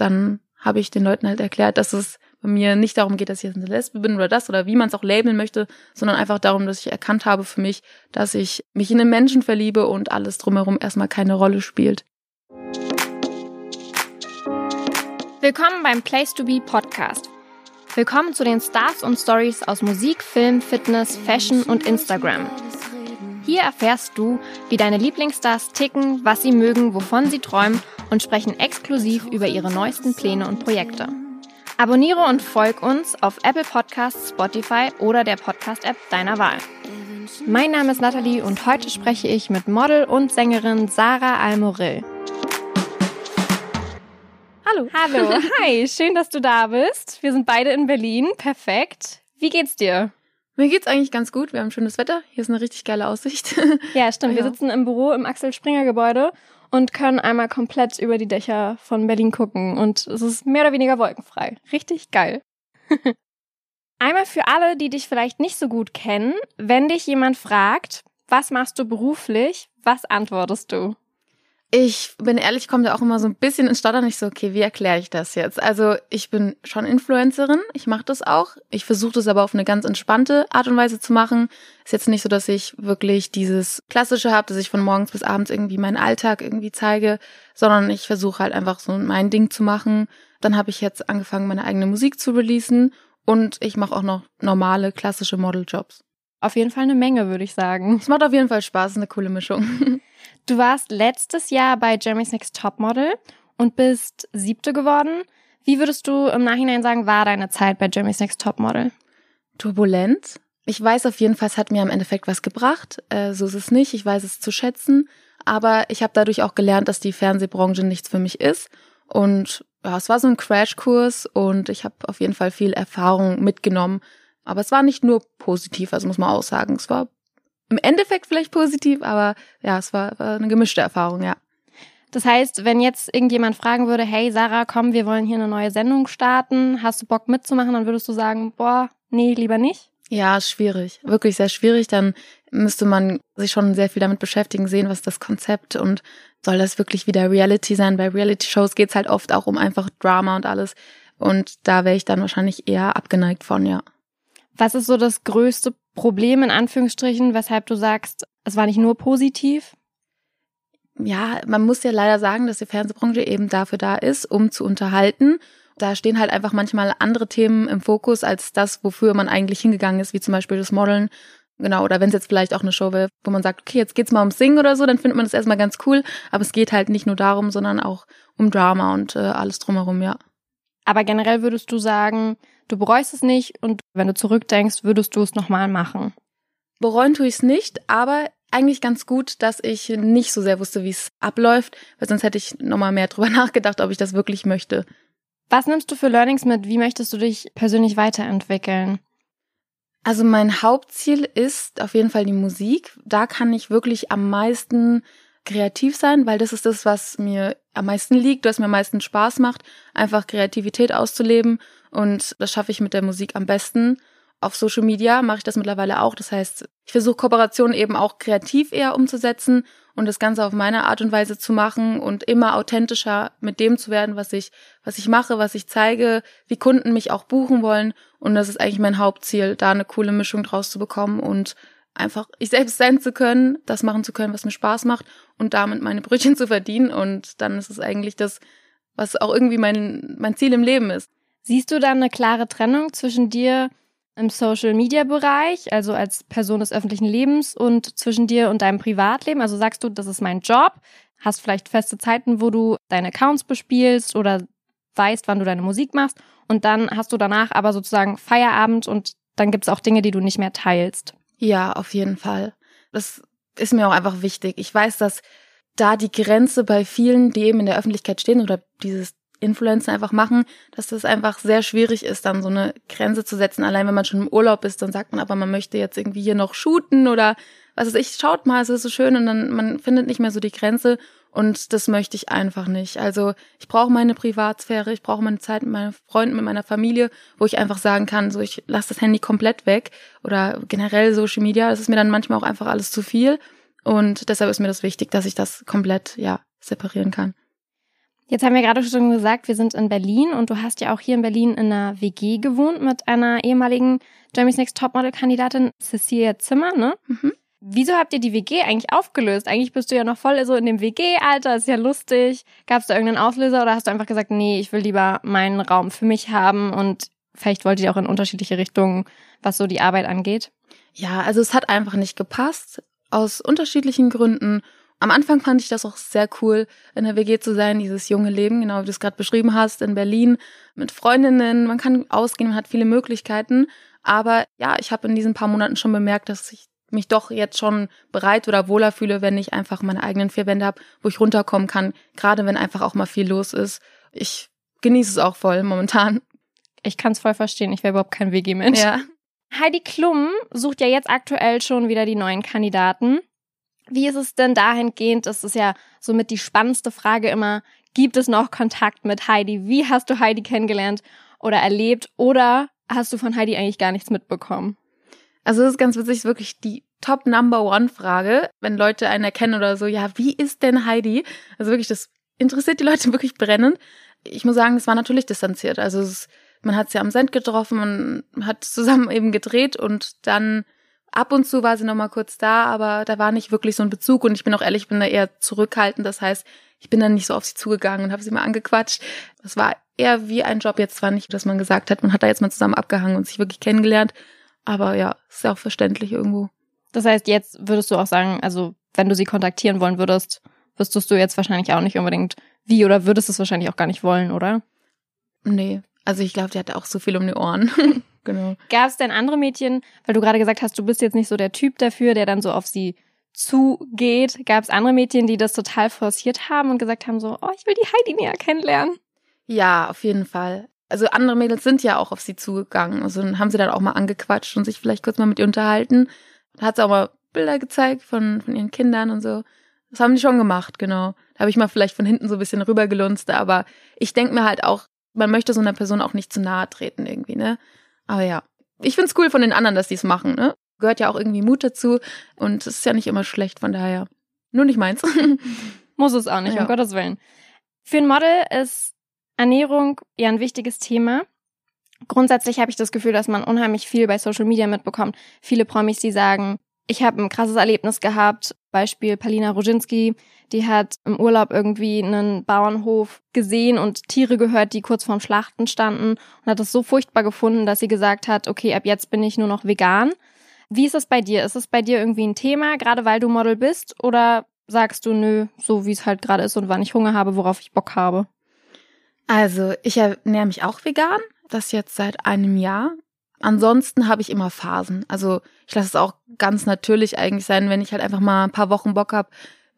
dann habe ich den Leuten halt erklärt, dass es bei mir nicht darum geht, dass ich jetzt eine Lesbe bin oder das oder wie man es auch labeln möchte, sondern einfach darum, dass ich erkannt habe für mich, dass ich mich in einen Menschen verliebe und alles drumherum erstmal keine Rolle spielt. Willkommen beim Place to Be Podcast. Willkommen zu den Stars und Stories aus Musik, Film, Fitness, Fashion und Instagram. Hier erfährst du, wie deine Lieblingsstars ticken, was sie mögen, wovon sie träumen und sprechen exklusiv über ihre neuesten Pläne und Projekte. Abonniere und folg uns auf Apple Podcasts, Spotify oder der Podcast-App deiner Wahl. Mein Name ist Nathalie und heute spreche ich mit Model und Sängerin Sarah Almorill. Hallo. Hallo. Hi, schön, dass du da bist. Wir sind beide in Berlin. Perfekt. Wie geht's dir? Mir geht's eigentlich ganz gut. Wir haben schönes Wetter. Hier ist eine richtig geile Aussicht. Ja, stimmt. Wir sitzen im Büro im Axel Springer Gebäude und können einmal komplett über die Dächer von Berlin gucken und es ist mehr oder weniger wolkenfrei. Richtig geil. einmal für alle, die dich vielleicht nicht so gut kennen, wenn dich jemand fragt, was machst du beruflich, was antwortest du? Ich bin ehrlich, kommt ja auch immer so ein bisschen ins Stottern. Ich so, okay, wie erkläre ich das jetzt? Also ich bin schon Influencerin, ich mache das auch. Ich versuche das aber auf eine ganz entspannte Art und Weise zu machen. Ist jetzt nicht so, dass ich wirklich dieses Klassische habe, dass ich von morgens bis abends irgendwie meinen Alltag irgendwie zeige, sondern ich versuche halt einfach so mein Ding zu machen. Dann habe ich jetzt angefangen, meine eigene Musik zu releasen und ich mache auch noch normale, klassische Modeljobs. Auf jeden Fall eine Menge, würde ich sagen. Es macht auf jeden Fall Spaß, eine coole Mischung. Du warst letztes Jahr bei Jeremy's Next Topmodel und bist siebte geworden. Wie würdest du im Nachhinein sagen, war deine Zeit bei Jeremy's Next Topmodel? Turbulent. Ich weiß auf jeden Fall, es hat mir im Endeffekt was gebracht. Äh, so ist es nicht. Ich weiß es zu schätzen. Aber ich habe dadurch auch gelernt, dass die Fernsehbranche nichts für mich ist. Und ja, es war so ein Crashkurs und ich habe auf jeden Fall viel Erfahrung mitgenommen. Aber es war nicht nur positiv, also muss man auch sagen. Es war im Endeffekt vielleicht positiv, aber ja, es war, war eine gemischte Erfahrung, ja. Das heißt, wenn jetzt irgendjemand fragen würde, hey Sarah, komm, wir wollen hier eine neue Sendung starten, hast du Bock mitzumachen, dann würdest du sagen, boah, nee, lieber nicht? Ja, schwierig, wirklich sehr schwierig. Dann müsste man sich schon sehr viel damit beschäftigen, sehen, was das Konzept und soll das wirklich wieder Reality sein? Bei Reality-Shows geht's halt oft auch um einfach Drama und alles. Und da wäre ich dann wahrscheinlich eher abgeneigt von, ja. Was ist so das größte Problem in Anführungsstrichen, weshalb du sagst, es war nicht nur positiv? Ja, man muss ja leider sagen, dass die Fernsehbranche eben dafür da ist, um zu unterhalten. Da stehen halt einfach manchmal andere Themen im Fokus als das, wofür man eigentlich hingegangen ist, wie zum Beispiel das Modeln. Genau, oder wenn es jetzt vielleicht auch eine Show wäre, wo man sagt, okay, jetzt geht's mal ums Singen oder so, dann findet man das erstmal ganz cool. Aber es geht halt nicht nur darum, sondern auch um Drama und äh, alles drumherum, ja. Aber generell würdest du sagen, du bereust es nicht und wenn du zurückdenkst, würdest du es nochmal machen? Bereuen tue ich es nicht, aber eigentlich ganz gut, dass ich nicht so sehr wusste, wie es abläuft, weil sonst hätte ich nochmal mehr drüber nachgedacht, ob ich das wirklich möchte. Was nimmst du für Learnings mit? Wie möchtest du dich persönlich weiterentwickeln? Also mein Hauptziel ist auf jeden Fall die Musik. Da kann ich wirklich am meisten kreativ sein, weil das ist das, was mir am meisten liegt, was mir am meisten Spaß macht, einfach Kreativität auszuleben. Und das schaffe ich mit der Musik am besten. Auf Social Media mache ich das mittlerweile auch. Das heißt, ich versuche Kooperationen eben auch kreativ eher umzusetzen und das Ganze auf meine Art und Weise zu machen und immer authentischer mit dem zu werden, was ich, was ich mache, was ich zeige, wie Kunden mich auch buchen wollen. Und das ist eigentlich mein Hauptziel, da eine coole Mischung draus zu bekommen und einfach ich selbst sein zu können, das machen zu können, was mir Spaß macht und damit meine Brötchen zu verdienen. Und dann ist es eigentlich das, was auch irgendwie mein, mein Ziel im Leben ist. Siehst du dann eine klare Trennung zwischen dir im Social-Media-Bereich, also als Person des öffentlichen Lebens und zwischen dir und deinem Privatleben? Also sagst du, das ist mein Job, hast vielleicht feste Zeiten, wo du deine Accounts bespielst oder weißt, wann du deine Musik machst und dann hast du danach aber sozusagen Feierabend und dann gibt es auch Dinge, die du nicht mehr teilst. Ja, auf jeden Fall. Das ist mir auch einfach wichtig. Ich weiß, dass da die Grenze bei vielen, die eben in der Öffentlichkeit stehen oder dieses Influencer einfach machen, dass das einfach sehr schwierig ist, dann so eine Grenze zu setzen. Allein wenn man schon im Urlaub ist, dann sagt man aber, man möchte jetzt irgendwie hier noch shooten oder was weiß ich, schaut mal, es ist so schön und dann man findet nicht mehr so die Grenze und das möchte ich einfach nicht. Also ich brauche meine Privatsphäre, ich brauche meine Zeit mit meinen Freunden, mit meiner Familie, wo ich einfach sagen kann, so ich lasse das Handy komplett weg oder generell Social Media, das ist mir dann manchmal auch einfach alles zu viel und deshalb ist mir das wichtig, dass ich das komplett ja separieren kann. Jetzt haben wir gerade schon gesagt, wir sind in Berlin und du hast ja auch hier in Berlin in einer WG gewohnt mit einer ehemaligen Jeremy's Next Topmodel-Kandidatin Cecilia Zimmer, ne? Mhm. Wieso habt ihr die WG eigentlich aufgelöst? Eigentlich bist du ja noch voll so in dem WG-Alter, ist ja lustig. Gab es da irgendeinen Auslöser oder hast du einfach gesagt, nee, ich will lieber meinen Raum für mich haben und vielleicht wollt ihr auch in unterschiedliche Richtungen, was so die Arbeit angeht? Ja, also es hat einfach nicht gepasst, aus unterschiedlichen Gründen. Am Anfang fand ich das auch sehr cool, in der WG zu sein, dieses junge Leben, genau wie du es gerade beschrieben hast, in Berlin mit Freundinnen. Man kann ausgehen, man hat viele Möglichkeiten. Aber ja, ich habe in diesen paar Monaten schon bemerkt, dass ich mich doch jetzt schon bereit oder wohler fühle, wenn ich einfach meine eigenen vier Wände habe, wo ich runterkommen kann, gerade wenn einfach auch mal viel los ist. Ich genieße es auch voll momentan. Ich kann es voll verstehen, ich wäre überhaupt kein WG-Mensch. Ja. Heidi Klum sucht ja jetzt aktuell schon wieder die neuen Kandidaten. Wie ist es denn dahingehend? Das ist ja somit die spannendste Frage immer. Gibt es noch Kontakt mit Heidi? Wie hast du Heidi kennengelernt oder erlebt? Oder hast du von Heidi eigentlich gar nichts mitbekommen? Also das ist ganz witzig, ist wirklich die Top Number One Frage, wenn Leute einen erkennen oder so, ja, wie ist denn Heidi? Also wirklich, das interessiert die Leute wirklich brennend. Ich muss sagen, es war natürlich distanziert. Also es, man hat sie am Send getroffen, man hat zusammen eben gedreht und dann Ab und zu war sie noch mal kurz da, aber da war nicht wirklich so ein Bezug und ich bin auch ehrlich, ich bin da eher zurückhaltend. Das heißt, ich bin dann nicht so auf sie zugegangen und habe sie mal angequatscht. Das war eher wie ein Job jetzt zwar nicht, dass man gesagt hat, man hat da jetzt mal zusammen abgehangen und sich wirklich kennengelernt, aber ja, ist ja auch verständlich irgendwo. Das heißt, jetzt würdest du auch sagen, also wenn du sie kontaktieren wollen würdest, wüsstest du jetzt wahrscheinlich auch nicht unbedingt wie oder würdest es wahrscheinlich auch gar nicht wollen, oder? Nee, also ich glaube, die hatte auch so viel um die Ohren. genau. Gab es denn andere Mädchen, weil du gerade gesagt hast, du bist jetzt nicht so der Typ dafür, der dann so auf sie zugeht. Gab es andere Mädchen, die das total forciert haben und gesagt haben so, oh, ich will die Heidi näher kennenlernen? Ja, auf jeden Fall. Also andere Mädels sind ja auch auf sie zugegangen. Also haben sie dann auch mal angequatscht und sich vielleicht kurz mal mit ihr unterhalten. Da hat sie auch mal Bilder gezeigt von, von ihren Kindern und so. Das haben die schon gemacht, genau. Da habe ich mal vielleicht von hinten so ein bisschen rübergelunzt, aber ich denke mir halt auch, man möchte so einer Person auch nicht zu nahe treten irgendwie, ne? Aber ja, ich find's cool von den anderen, dass die es machen, ne? Gehört ja auch irgendwie Mut dazu und es ist ja nicht immer schlecht, von daher. Nur nicht meins. Muss es auch nicht, ja. um Gottes Willen. Für ein Model ist Ernährung ja ein wichtiges Thema. Grundsätzlich habe ich das Gefühl, dass man unheimlich viel bei Social Media mitbekommt. Viele Promis, die sagen, ich habe ein krasses Erlebnis gehabt. Beispiel Palina Roginski, die hat im Urlaub irgendwie einen Bauernhof gesehen und Tiere gehört, die kurz vorm Schlachten standen und hat es so furchtbar gefunden, dass sie gesagt hat, okay, ab jetzt bin ich nur noch vegan. Wie ist es bei dir? Ist es bei dir irgendwie ein Thema, gerade weil du Model bist? Oder sagst du, nö, so wie es halt gerade ist und wann ich Hunger habe, worauf ich Bock habe? Also, ich ernähre mich auch vegan. Das jetzt seit einem Jahr. Ansonsten habe ich immer Phasen. Also ich lasse es auch ganz natürlich eigentlich sein, wenn ich halt einfach mal ein paar Wochen Bock habe,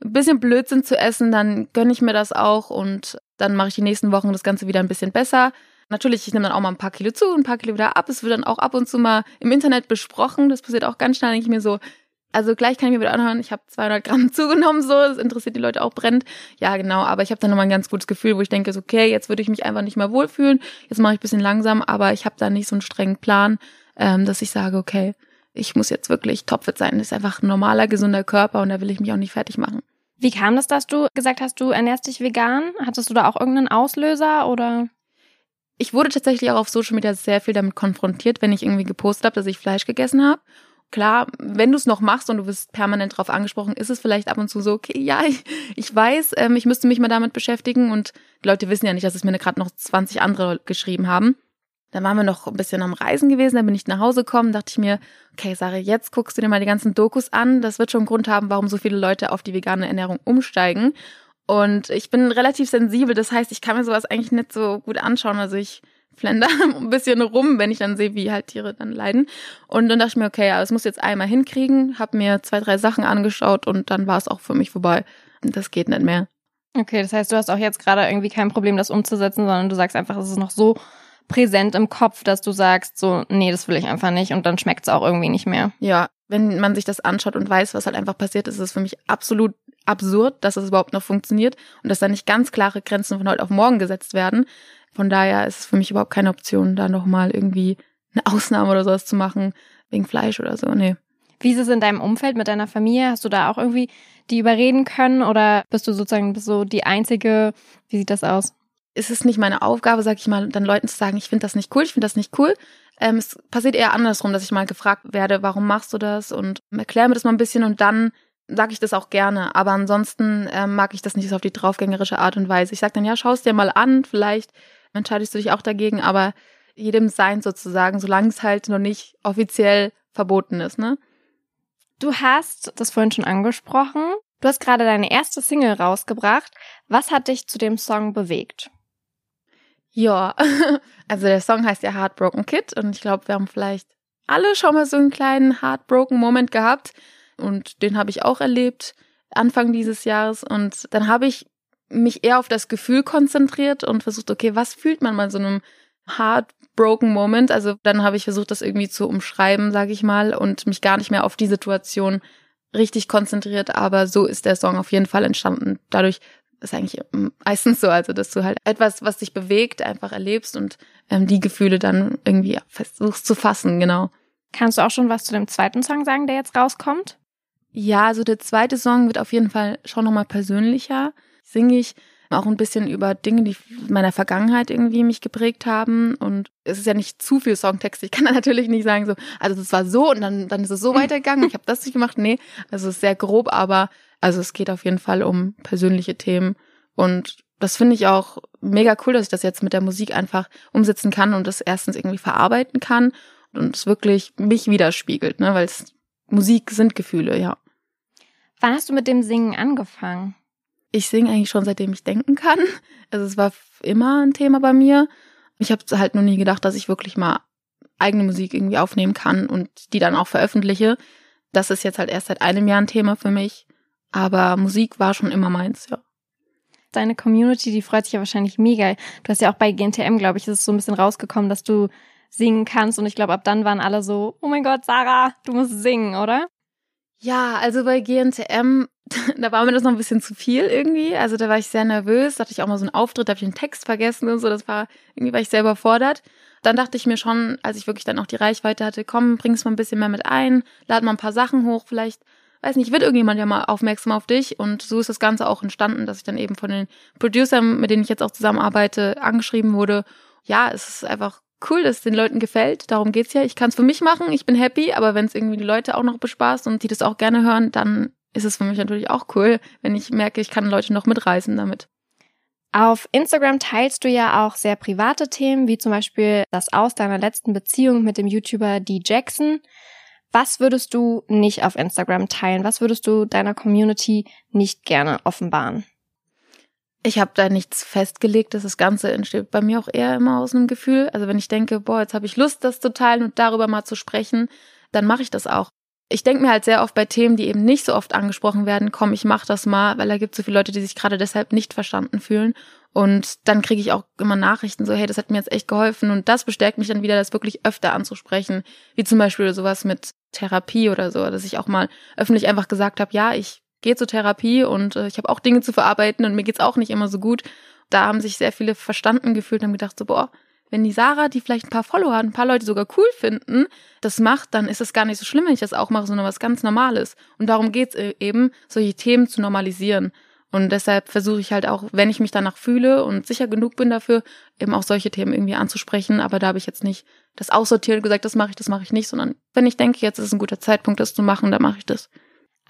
ein bisschen Blödsinn zu essen, dann gönne ich mir das auch und dann mache ich die nächsten Wochen das Ganze wieder ein bisschen besser. Natürlich, ich nehme dann auch mal ein paar Kilo zu, ein paar Kilo wieder ab. Es wird dann auch ab und zu mal im Internet besprochen. Das passiert auch ganz schnell, denke ich mir so, also gleich kann ich mir wieder anhören, ich habe 200 Gramm zugenommen, so, das interessiert die Leute auch brennend. Ja, genau, aber ich habe dann nochmal ein ganz gutes Gefühl, wo ich denke, so, okay, jetzt würde ich mich einfach nicht mehr wohlfühlen, jetzt mache ich bisschen langsam, aber ich habe da nicht so einen strengen Plan, ähm, dass ich sage, okay, ich muss jetzt wirklich topfit sein, das ist einfach ein normaler, gesunder Körper und da will ich mich auch nicht fertig machen. Wie kam das, dass du gesagt hast, du ernährst dich vegan? Hattest du da auch irgendeinen Auslöser oder? Ich wurde tatsächlich auch auf Social Media sehr viel damit konfrontiert, wenn ich irgendwie gepostet habe, dass ich Fleisch gegessen habe klar, wenn du es noch machst und du wirst permanent darauf angesprochen, ist es vielleicht ab und zu so, okay, ja, ich, ich weiß, ähm, ich müsste mich mal damit beschäftigen und die Leute wissen ja nicht, dass es mir gerade noch 20 andere geschrieben haben. Dann waren wir noch ein bisschen am Reisen gewesen, dann bin ich nach Hause gekommen, dachte ich mir, okay, Sarah, jetzt guckst du dir mal die ganzen Dokus an. Das wird schon einen Grund haben, warum so viele Leute auf die vegane Ernährung umsteigen. Und ich bin relativ sensibel, das heißt, ich kann mir sowas eigentlich nicht so gut anschauen. Also ich flender ein bisschen rum, wenn ich dann sehe, wie halt Tiere dann leiden. Und dann dachte ich mir, okay, ja, das muss jetzt einmal hinkriegen, habe mir zwei, drei Sachen angeschaut und dann war es auch für mich vorbei. Das geht nicht mehr. Okay, das heißt, du hast auch jetzt gerade irgendwie kein Problem, das umzusetzen, sondern du sagst einfach, es ist noch so präsent im Kopf, dass du sagst, so, nee, das will ich einfach nicht und dann schmeckt es auch irgendwie nicht mehr. Ja, wenn man sich das anschaut und weiß, was halt einfach passiert ist, ist es für mich absolut absurd, dass es überhaupt noch funktioniert und dass da nicht ganz klare Grenzen von heute auf morgen gesetzt werden. Von daher ist es für mich überhaupt keine Option, da nochmal irgendwie eine Ausnahme oder sowas zu machen, wegen Fleisch oder so. Nee. Wie ist es in deinem Umfeld mit deiner Familie? Hast du da auch irgendwie die überreden können oder bist du sozusagen so die Einzige? Wie sieht das aus? Es ist nicht meine Aufgabe, sag ich mal, dann Leuten zu sagen, ich finde das nicht cool, ich finde das nicht cool. Ähm, es passiert eher andersrum, dass ich mal gefragt werde, warum machst du das und erkläre mir das mal ein bisschen und dann sage ich das auch gerne. Aber ansonsten ähm, mag ich das nicht so auf die draufgängerische Art und Weise. Ich sage dann, ja, schau es dir mal an, vielleicht entscheidest du dich auch dagegen, aber jedem sein sozusagen, solange es halt noch nicht offiziell verboten ist, ne? Du hast das vorhin schon angesprochen. Du hast gerade deine erste Single rausgebracht. Was hat dich zu dem Song bewegt? Ja, also der Song heißt ja Heartbroken Kid und ich glaube, wir haben vielleicht alle schon mal so einen kleinen Heartbroken Moment gehabt und den habe ich auch erlebt Anfang dieses Jahres und dann habe ich mich eher auf das Gefühl konzentriert und versucht, okay, was fühlt man mal so einem heartbroken Moment? Also dann habe ich versucht, das irgendwie zu umschreiben, sage ich mal, und mich gar nicht mehr auf die Situation richtig konzentriert, aber so ist der Song auf jeden Fall entstanden. Dadurch ist eigentlich meistens so, also dass du halt etwas, was dich bewegt, einfach erlebst und ähm, die Gefühle dann irgendwie versuchst zu fassen, genau. Kannst du auch schon was zu dem zweiten Song sagen, der jetzt rauskommt? Ja, also der zweite Song wird auf jeden Fall schon nochmal persönlicher. Singe ich auch ein bisschen über Dinge, die meiner Vergangenheit irgendwie mich geprägt haben. Und es ist ja nicht zu viel Songtext. Ich kann da natürlich nicht sagen, so, also das war so und dann, dann ist es so weitergegangen. Ich habe das nicht gemacht. Nee, also es ist sehr grob, aber also es geht auf jeden Fall um persönliche Themen. Und das finde ich auch mega cool, dass ich das jetzt mit der Musik einfach umsetzen kann und das erstens irgendwie verarbeiten kann und es wirklich mich widerspiegelt, ne? Weil es Musik sind Gefühle, ja. Wann hast du mit dem Singen angefangen? Ich singe eigentlich schon seitdem ich denken kann. Also es war immer ein Thema bei mir. Ich habe halt nur nie gedacht, dass ich wirklich mal eigene Musik irgendwie aufnehmen kann und die dann auch veröffentliche. Das ist jetzt halt erst seit einem Jahr ein Thema für mich. Aber Musik war schon immer meins, ja. Deine Community, die freut sich ja wahrscheinlich mega. Du hast ja auch bei GNTM, glaube ich, ist es so ein bisschen rausgekommen, dass du singen kannst. Und ich glaube, ab dann waren alle so, oh mein Gott, Sarah, du musst singen, oder? Ja, also bei GNTM, da war mir das noch ein bisschen zu viel irgendwie. Also da war ich sehr nervös, da hatte ich auch mal so einen Auftritt, da habe ich den Text vergessen und so. Das war, irgendwie war ich selber fordert. Dann dachte ich mir schon, als ich wirklich dann auch die Reichweite hatte, komm, bring's mal ein bisschen mehr mit ein, lad mal ein paar Sachen hoch, vielleicht, weiß nicht, wird irgendjemand ja mal aufmerksam auf dich. Und so ist das Ganze auch entstanden, dass ich dann eben von den Producern, mit denen ich jetzt auch zusammenarbeite, angeschrieben wurde. Ja, es ist einfach cool, dass es den Leuten gefällt. Darum geht's ja. Ich kann es für mich machen, ich bin happy, aber wenn es irgendwie die Leute auch noch bespaßt und die das auch gerne hören, dann ist es für mich natürlich auch cool, wenn ich merke, ich kann Leute noch mitreißen damit. Auf Instagram teilst du ja auch sehr private Themen, wie zum Beispiel das aus deiner letzten Beziehung mit dem YouTuber D. Jackson. Was würdest du nicht auf Instagram teilen? Was würdest du deiner Community nicht gerne offenbaren? Ich habe da nichts festgelegt, dass das Ganze entsteht bei mir auch eher immer aus einem Gefühl. Also wenn ich denke, boah, jetzt habe ich Lust, das zu teilen und darüber mal zu sprechen, dann mache ich das auch. Ich denke mir halt sehr oft bei Themen, die eben nicht so oft angesprochen werden, komm, ich mach das mal, weil da gibt so viele Leute, die sich gerade deshalb nicht verstanden fühlen. Und dann kriege ich auch immer Nachrichten so, hey, das hat mir jetzt echt geholfen. Und das bestärkt mich dann wieder, das wirklich öfter anzusprechen. Wie zum Beispiel sowas mit Therapie oder so, dass ich auch mal öffentlich einfach gesagt habe, ja, ich gehe zur Therapie und äh, ich habe auch Dinge zu verarbeiten und mir geht's auch nicht immer so gut. Da haben sich sehr viele verstanden gefühlt und haben gedacht so, boah, wenn die Sarah, die vielleicht ein paar Follower hat, ein paar Leute sogar cool finden, das macht, dann ist es gar nicht so schlimm, wenn ich das auch mache, sondern was ganz Normales. Und darum geht's äh, eben, solche Themen zu normalisieren. Und deshalb versuche ich halt auch, wenn ich mich danach fühle und sicher genug bin dafür, eben auch solche Themen irgendwie anzusprechen. Aber da habe ich jetzt nicht das aussortiert und gesagt, das mache ich, das mache ich nicht, sondern wenn ich denke, jetzt ist ein guter Zeitpunkt, das zu machen, dann mache ich das.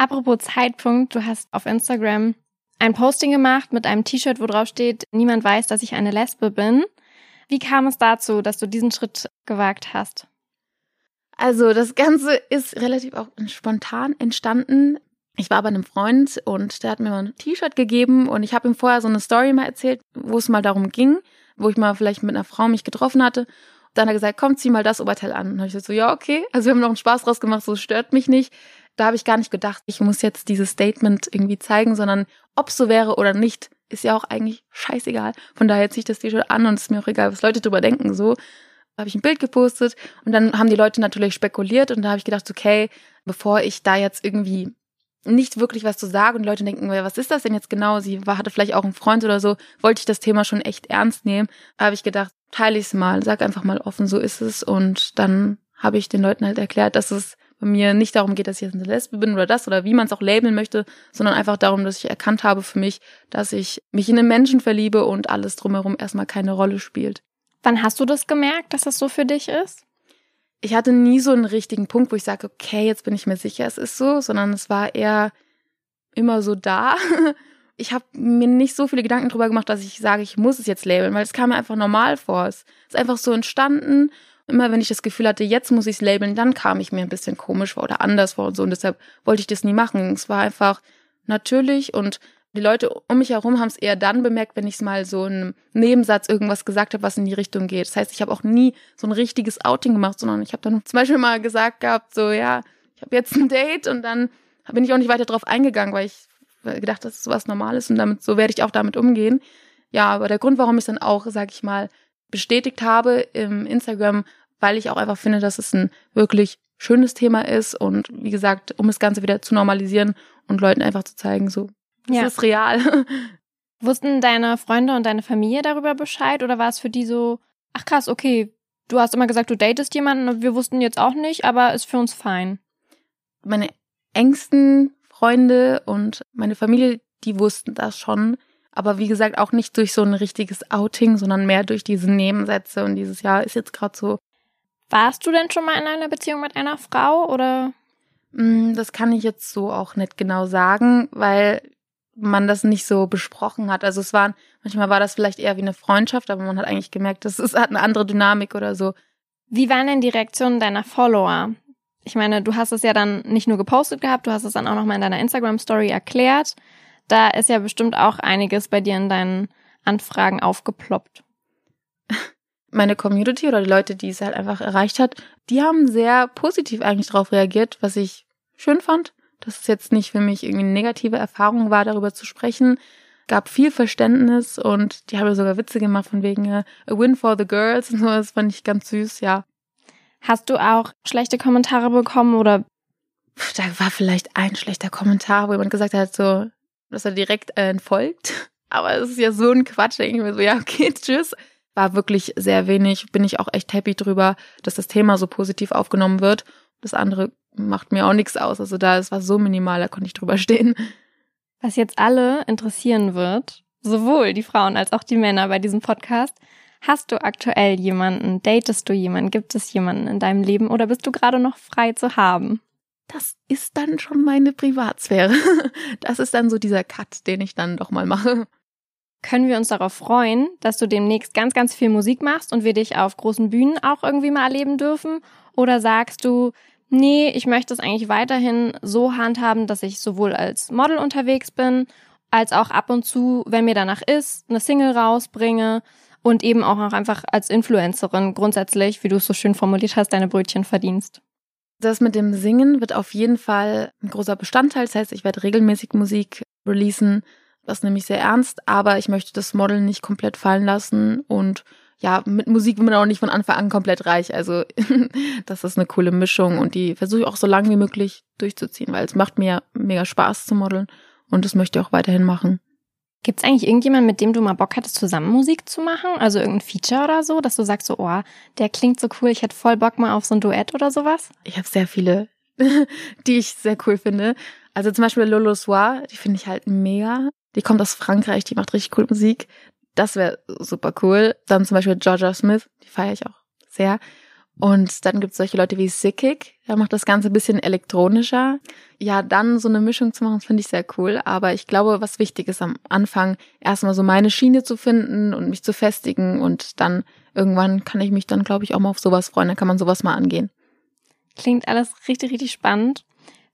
Apropos Zeitpunkt, du hast auf Instagram ein Posting gemacht mit einem T-Shirt, wo drauf steht, niemand weiß, dass ich eine Lesbe bin. Wie kam es dazu, dass du diesen Schritt gewagt hast? Also das Ganze ist relativ auch spontan entstanden. Ich war bei einem Freund und der hat mir mal ein T-Shirt gegeben und ich habe ihm vorher so eine Story mal erzählt, wo es mal darum ging, wo ich mal vielleicht mit einer Frau mich getroffen hatte. Dann hat er gesagt, komm, zieh mal das Oberteil an. Und dann habe ich gesagt, so, ja, okay. Also wir haben noch einen Spaß draus gemacht, so stört mich nicht da habe ich gar nicht gedacht, ich muss jetzt dieses Statement irgendwie zeigen, sondern ob so wäre oder nicht, ist ja auch eigentlich scheißegal. Von daher ziehe ich das T-Shirt an und es ist mir auch egal, was Leute drüber denken. So habe ich ein Bild gepostet und dann haben die Leute natürlich spekuliert und da habe ich gedacht, okay, bevor ich da jetzt irgendwie nicht wirklich was zu sagen und Leute denken, was ist das denn jetzt genau? Sie hatte vielleicht auch einen Freund oder so, wollte ich das Thema schon echt ernst nehmen. Da habe ich gedacht, teile ich es mal, sag einfach mal offen, so ist es. Und dann habe ich den Leuten halt erklärt, dass es bei mir nicht darum geht, dass ich jetzt eine Lesbe bin oder das oder wie man es auch labeln möchte, sondern einfach darum, dass ich erkannt habe für mich, dass ich mich in einen Menschen verliebe und alles drumherum erstmal keine Rolle spielt. Wann hast du das gemerkt, dass das so für dich ist? Ich hatte nie so einen richtigen Punkt, wo ich sage, okay, jetzt bin ich mir sicher, es ist so, sondern es war eher immer so da. Ich habe mir nicht so viele Gedanken drüber gemacht, dass ich sage, ich muss es jetzt labeln, weil es kam mir einfach normal vor. Es ist einfach so entstanden immer wenn ich das Gefühl hatte, jetzt muss ich es labeln, dann kam ich mir ein bisschen komisch vor oder anders vor und so. Und deshalb wollte ich das nie machen. Es war einfach natürlich und die Leute um mich herum haben es eher dann bemerkt, wenn ich es mal so einen Nebensatz irgendwas gesagt habe, was in die Richtung geht. Das heißt, ich habe auch nie so ein richtiges Outing gemacht, sondern ich habe dann zum Beispiel mal gesagt gehabt, so ja, ich habe jetzt ein Date und dann bin ich auch nicht weiter drauf eingegangen, weil ich gedacht, dass es sowas Normales und damit so werde ich auch damit umgehen. Ja, aber der Grund, warum ich dann auch, sag ich mal, bestätigt habe im Instagram, weil ich auch einfach finde, dass es ein wirklich schönes Thema ist und wie gesagt, um das Ganze wieder zu normalisieren und Leuten einfach zu zeigen, so, es ja. ist real. Wussten deine Freunde und deine Familie darüber Bescheid oder war es für die so, ach krass, okay, du hast immer gesagt, du datest jemanden und wir wussten jetzt auch nicht, aber ist für uns fein? Meine engsten Freunde und meine Familie, die wussten das schon. Aber wie gesagt, auch nicht durch so ein richtiges Outing, sondern mehr durch diese Nebensätze und dieses Jahr ist jetzt gerade so. Warst du denn schon mal in einer Beziehung mit einer Frau oder? Mm, das kann ich jetzt so auch nicht genau sagen, weil man das nicht so besprochen hat. Also es waren, manchmal war das vielleicht eher wie eine Freundschaft, aber man hat eigentlich gemerkt, das ist, hat eine andere Dynamik oder so. Wie waren denn die Reaktionen deiner Follower? Ich meine, du hast es ja dann nicht nur gepostet gehabt, du hast es dann auch nochmal in deiner Instagram-Story erklärt. Da ist ja bestimmt auch einiges bei dir in deinen Anfragen aufgeploppt. Meine Community oder die Leute, die es halt einfach erreicht hat, die haben sehr positiv eigentlich darauf reagiert, was ich schön fand. Dass es jetzt nicht für mich irgendwie eine negative Erfahrung war, darüber zu sprechen. Gab viel Verständnis und die haben sogar Witze gemacht von wegen äh, a win for the girls und so. Das fand ich ganz süß, ja. Hast du auch schlechte Kommentare bekommen oder? Da war vielleicht ein schlechter Kommentar, wo jemand gesagt hat, so, dass er direkt äh, entfolgt. Aber es ist ja so ein Quatsch. Denke ich mir so, ja, okay, tschüss. War wirklich sehr wenig. Bin ich auch echt happy drüber, dass das Thema so positiv aufgenommen wird. Das andere macht mir auch nichts aus. Also da, es war so minimal, da konnte ich drüber stehen. Was jetzt alle interessieren wird, sowohl die Frauen als auch die Männer bei diesem Podcast, Hast du aktuell jemanden? Datest du jemanden? Gibt es jemanden in deinem Leben oder bist du gerade noch frei zu haben? Das ist dann schon meine Privatsphäre. Das ist dann so dieser Cut, den ich dann doch mal mache. Können wir uns darauf freuen, dass du demnächst ganz, ganz viel Musik machst und wir dich auf großen Bühnen auch irgendwie mal erleben dürfen? Oder sagst du, nee, ich möchte es eigentlich weiterhin so handhaben, dass ich sowohl als Model unterwegs bin, als auch ab und zu, wenn mir danach ist, eine Single rausbringe und eben auch noch einfach als Influencerin grundsätzlich, wie du es so schön formuliert hast, deine Brötchen verdienst? Das mit dem Singen wird auf jeden Fall ein großer Bestandteil. Das heißt, ich werde regelmäßig Musik releasen. Das nehme ich sehr ernst, aber ich möchte das Model nicht komplett fallen lassen und ja, mit Musik wird man auch nicht von Anfang an komplett reich. Also das ist eine coole Mischung und die versuche ich auch so lange wie möglich durchzuziehen, weil es macht mir mega Spaß zu modeln und das möchte ich auch weiterhin machen. Gibt es eigentlich irgendjemanden, mit dem du mal Bock hattest, zusammen Musik zu machen? Also irgendein Feature oder so, dass du sagst so, oh, der klingt so cool, ich hätte voll Bock mal auf so ein Duett oder sowas? Ich habe sehr viele, die ich sehr cool finde. Also zum Beispiel Lolo Soir, die finde ich halt mega. Die kommt aus Frankreich, die macht richtig cool Musik. Das wäre super cool. Dann zum Beispiel Georgia Smith, die feiere ich auch sehr. Und dann gibt es solche Leute wie Sickig, der macht das Ganze ein bisschen elektronischer. Ja, dann so eine Mischung zu machen, finde ich sehr cool. Aber ich glaube, was wichtig ist am Anfang, erstmal so meine Schiene zu finden und mich zu festigen. Und dann irgendwann kann ich mich dann, glaube ich, auch mal auf sowas freuen. Dann kann man sowas mal angehen. Klingt alles richtig, richtig spannend.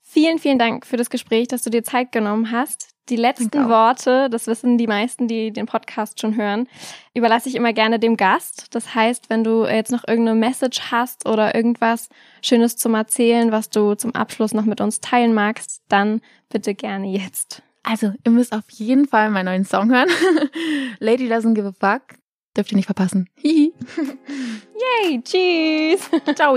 Vielen, vielen Dank für das Gespräch, dass du dir Zeit genommen hast. Die letzten Worte, das wissen die meisten, die den Podcast schon hören, überlasse ich immer gerne dem Gast. Das heißt, wenn du jetzt noch irgendeine Message hast oder irgendwas Schönes zum Erzählen, was du zum Abschluss noch mit uns teilen magst, dann bitte gerne jetzt. Also, ihr müsst auf jeden Fall meinen neuen Song hören. Lady Doesn't Give a Fuck. Dürft ihr nicht verpassen. Hihi. Yay, tschüss. Ciao.